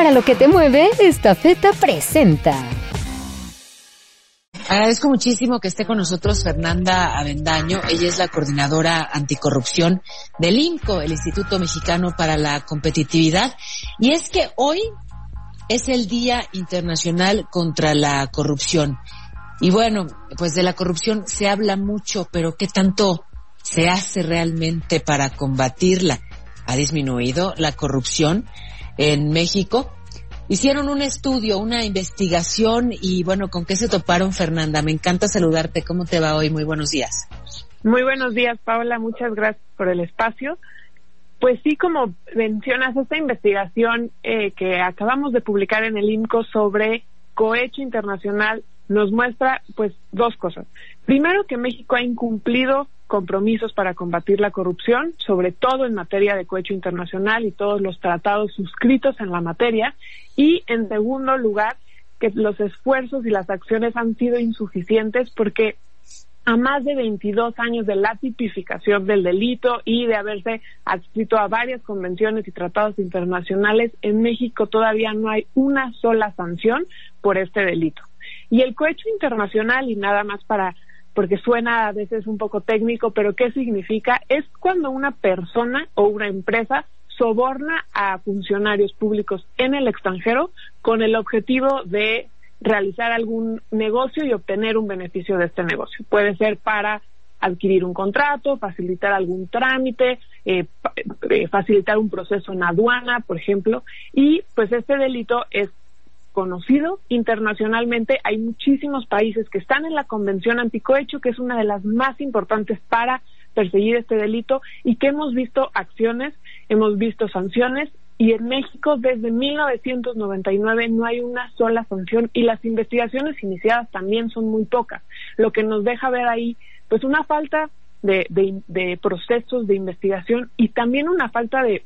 Para lo que te mueve, esta feta presenta. Agradezco muchísimo que esté con nosotros Fernanda Avendaño. Ella es la coordinadora anticorrupción del INCO, el Instituto Mexicano para la Competitividad. Y es que hoy es el Día Internacional contra la Corrupción. Y bueno, pues de la corrupción se habla mucho, pero ¿qué tanto se hace realmente para combatirla? ¿Ha disminuido la corrupción en México? Hicieron un estudio, una investigación y bueno, ¿con qué se toparon, Fernanda? Me encanta saludarte. ¿Cómo te va hoy? Muy buenos días. Muy buenos días, Paula. Muchas gracias por el espacio. Pues sí, como mencionas, esta investigación eh, que acabamos de publicar en el INCO sobre cohecho internacional nos muestra pues dos cosas. Primero que México ha incumplido compromisos para combatir la corrupción, sobre todo en materia de cohecho internacional y todos los tratados suscritos en la materia. Y en segundo lugar, que los esfuerzos y las acciones han sido insuficientes porque a más de 22 años de la tipificación del delito y de haberse adscrito a varias convenciones y tratados internacionales, en México todavía no hay una sola sanción por este delito. Y el cohecho internacional, y nada más para, porque suena a veces un poco técnico, pero ¿qué significa? Es cuando una persona o una empresa soborna a funcionarios públicos en el extranjero con el objetivo de realizar algún negocio y obtener un beneficio de este negocio. Puede ser para adquirir un contrato, facilitar algún trámite, eh, eh, facilitar un proceso en aduana, por ejemplo, y pues este delito es conocido internacionalmente. Hay muchísimos países que están en la Convención Anticohecho, que es una de las más importantes para perseguir este delito y que hemos visto acciones, hemos visto sanciones y en México desde 1999 no hay una sola sanción y las investigaciones iniciadas también son muy pocas, lo que nos deja ver ahí pues una falta de, de procesos de investigación y también una falta de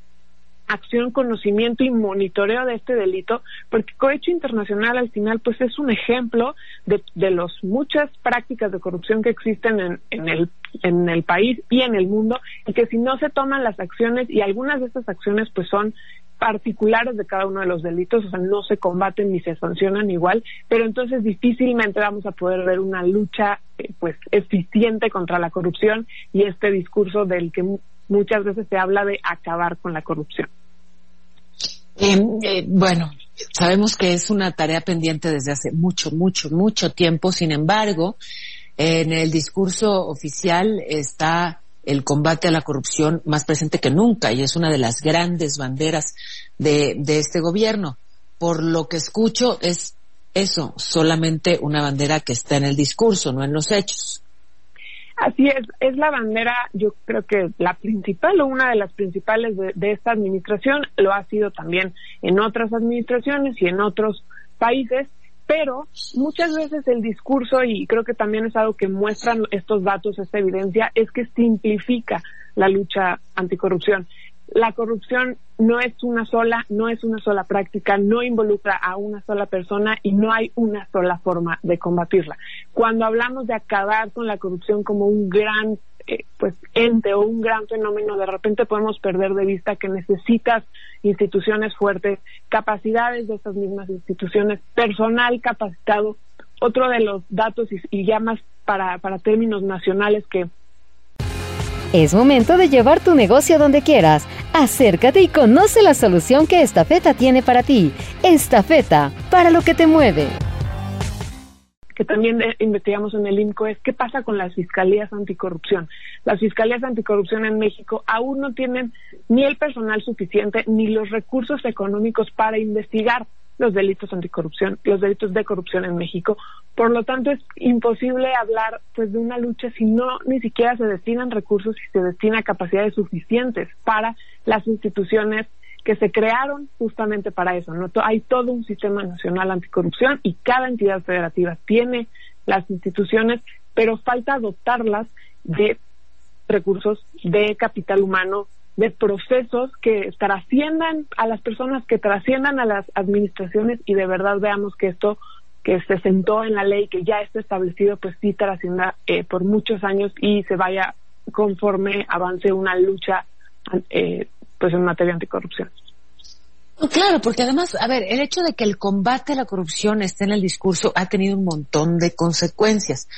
acción, conocimiento y monitoreo de este delito, porque Cohecho Internacional al final pues es un ejemplo de, de las muchas prácticas de corrupción que existen en, en, el, en el país y en el mundo, y que si no se toman las acciones, y algunas de estas acciones pues son particulares de cada uno de los delitos, o sea, no se combaten ni se sancionan igual, pero entonces difícilmente vamos a poder ver una lucha eh, pues eficiente contra la corrupción y este discurso del que muchas veces se habla de acabar con la corrupción. Eh, eh, bueno, sabemos que es una tarea pendiente desde hace mucho, mucho, mucho tiempo. Sin embargo, en el discurso oficial está el combate a la corrupción más presente que nunca y es una de las grandes banderas de, de este gobierno. Por lo que escucho es eso, solamente una bandera que está en el discurso, no en los hechos. Así es, es la bandera, yo creo que la principal o una de las principales de, esta administración, lo ha sido también en otras administraciones y en otros países, pero muchas veces el discurso, y creo que también es algo que muestran estos datos, esta evidencia, es que simplifica la lucha anticorrupción la corrupción no es una sola, no es una sola práctica, no involucra a una sola persona y no hay una sola forma de combatirla. Cuando hablamos de acabar con la corrupción como un gran eh, pues ente o un gran fenómeno, de repente podemos perder de vista que necesitas instituciones fuertes, capacidades de esas mismas instituciones, personal capacitado. Otro de los datos y, y ya para, para términos nacionales que es momento de llevar tu negocio donde quieras. Acércate y conoce la solución que esta feta tiene para ti. Esta feta, para lo que te mueve. Que también investigamos en el INCO es qué pasa con las fiscalías anticorrupción. Las fiscalías anticorrupción en México aún no tienen ni el personal suficiente ni los recursos económicos para investigar los delitos anticorrupción, los delitos de corrupción en México. Por lo tanto, es imposible hablar pues de una lucha si no ni siquiera se destinan recursos y se destina capacidades suficientes para las instituciones que se crearon justamente para eso. ¿no? Hay todo un sistema nacional anticorrupción y cada entidad federativa tiene las instituciones, pero falta dotarlas de recursos, de capital humano, de procesos que trasciendan a las personas, que trasciendan a las administraciones y de verdad veamos que esto que se sentó en la ley, que ya está establecido, pues sí trascienda eh, por muchos años y se vaya conforme avance una lucha eh, en materia anticorrupción. Claro, porque además, a ver, el hecho de que el combate a la corrupción esté en el discurso ha tenido un montón de consecuencias.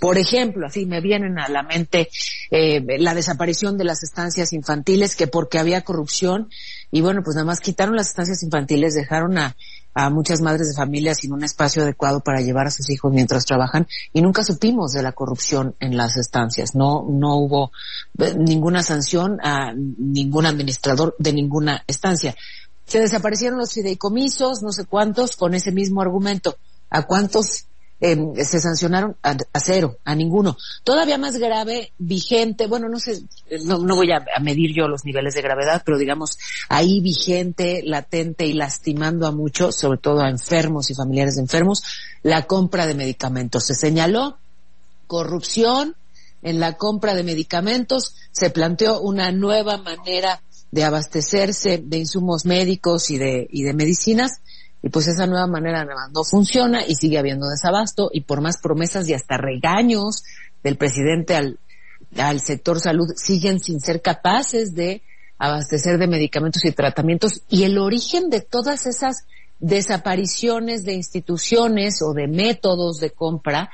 Por ejemplo, así me vienen a la mente eh, la desaparición de las estancias infantiles, que porque había corrupción, y bueno, pues nada más quitaron las estancias infantiles, dejaron a, muchas madres de familia sin un espacio adecuado para llevar a sus hijos mientras trabajan, y nunca supimos de la corrupción en las estancias. No, no hubo eh, ninguna sanción a ningún administrador de ninguna estancia. Se desaparecieron los fideicomisos, no sé cuántos, con ese mismo argumento. ¿A cuántos eh, se sancionaron? A, cero, a ninguno. Todavía más grave, vigente, bueno, no sé, no, no voy a, a, medir yo los niveles de gravedad, pero digamos, ahí vigente, latente y lastimando a muchos, sobre todo a enfermos y familiares de enfermos, la compra de medicamentos. Se señaló corrupción en la compra de medicamentos, se planteó una nueva manera de abastecerse de insumos médicos y de, y de medicinas, y pues esa nueva manera no funciona y sigue habiendo desabasto y por más promesas y hasta regaños del presidente al, al sector salud siguen sin ser capaces de abastecer de medicamentos y tratamientos y el origen de todas esas desapariciones de instituciones o de métodos de compra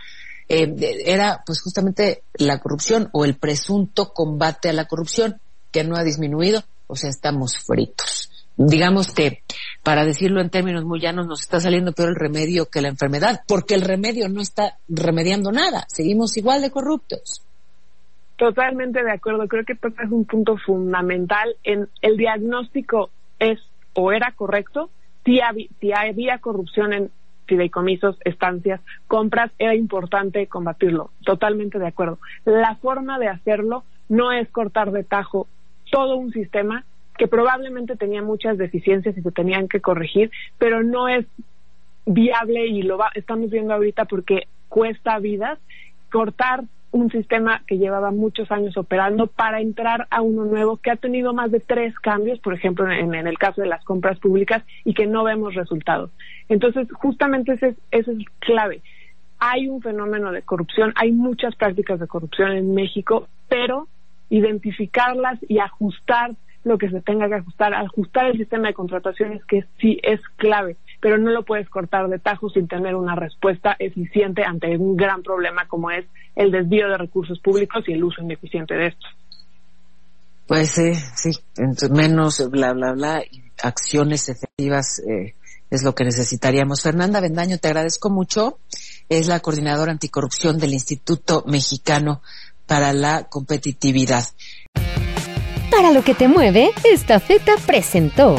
eh, era pues justamente la corrupción o el presunto combate a la corrupción que no ha disminuido o sea, estamos fritos. Digamos que, para decirlo en términos muy llanos, nos está saliendo peor el remedio que la enfermedad, porque el remedio no está remediando nada, seguimos igual de corruptos. Totalmente de acuerdo, creo que es un punto fundamental en el diagnóstico es o era correcto, si había, si había corrupción en fideicomisos, estancias, compras, era importante combatirlo. Totalmente de acuerdo. La forma de hacerlo no es cortar de tajo todo un sistema que probablemente tenía muchas deficiencias y se tenían que corregir, pero no es viable y lo estamos viendo ahorita porque cuesta vidas cortar un sistema que llevaba muchos años operando para entrar a uno nuevo que ha tenido más de tres cambios, por ejemplo, en, el caso de las compras públicas y que no vemos resultados. Entonces, justamente ese, ese es clave. Hay un fenómeno de corrupción, hay muchas prácticas de corrupción en México, pero identificarlas y ajustar lo que se tenga que ajustar, ajustar el sistema de contrataciones que sí es clave, pero no lo puedes cortar de tajo sin tener una respuesta eficiente ante un gran problema como es el desvío de recursos públicos y el uso ineficiente de estos. Pues sí, sí, menos bla, bla, bla, acciones efectivas eh, es lo que necesitaríamos. Fernanda Bendaño, te agradezco mucho. Es la coordinadora anticorrupción del Instituto Mexicano para la competitividad. Para lo que te mueve, esta feta presentó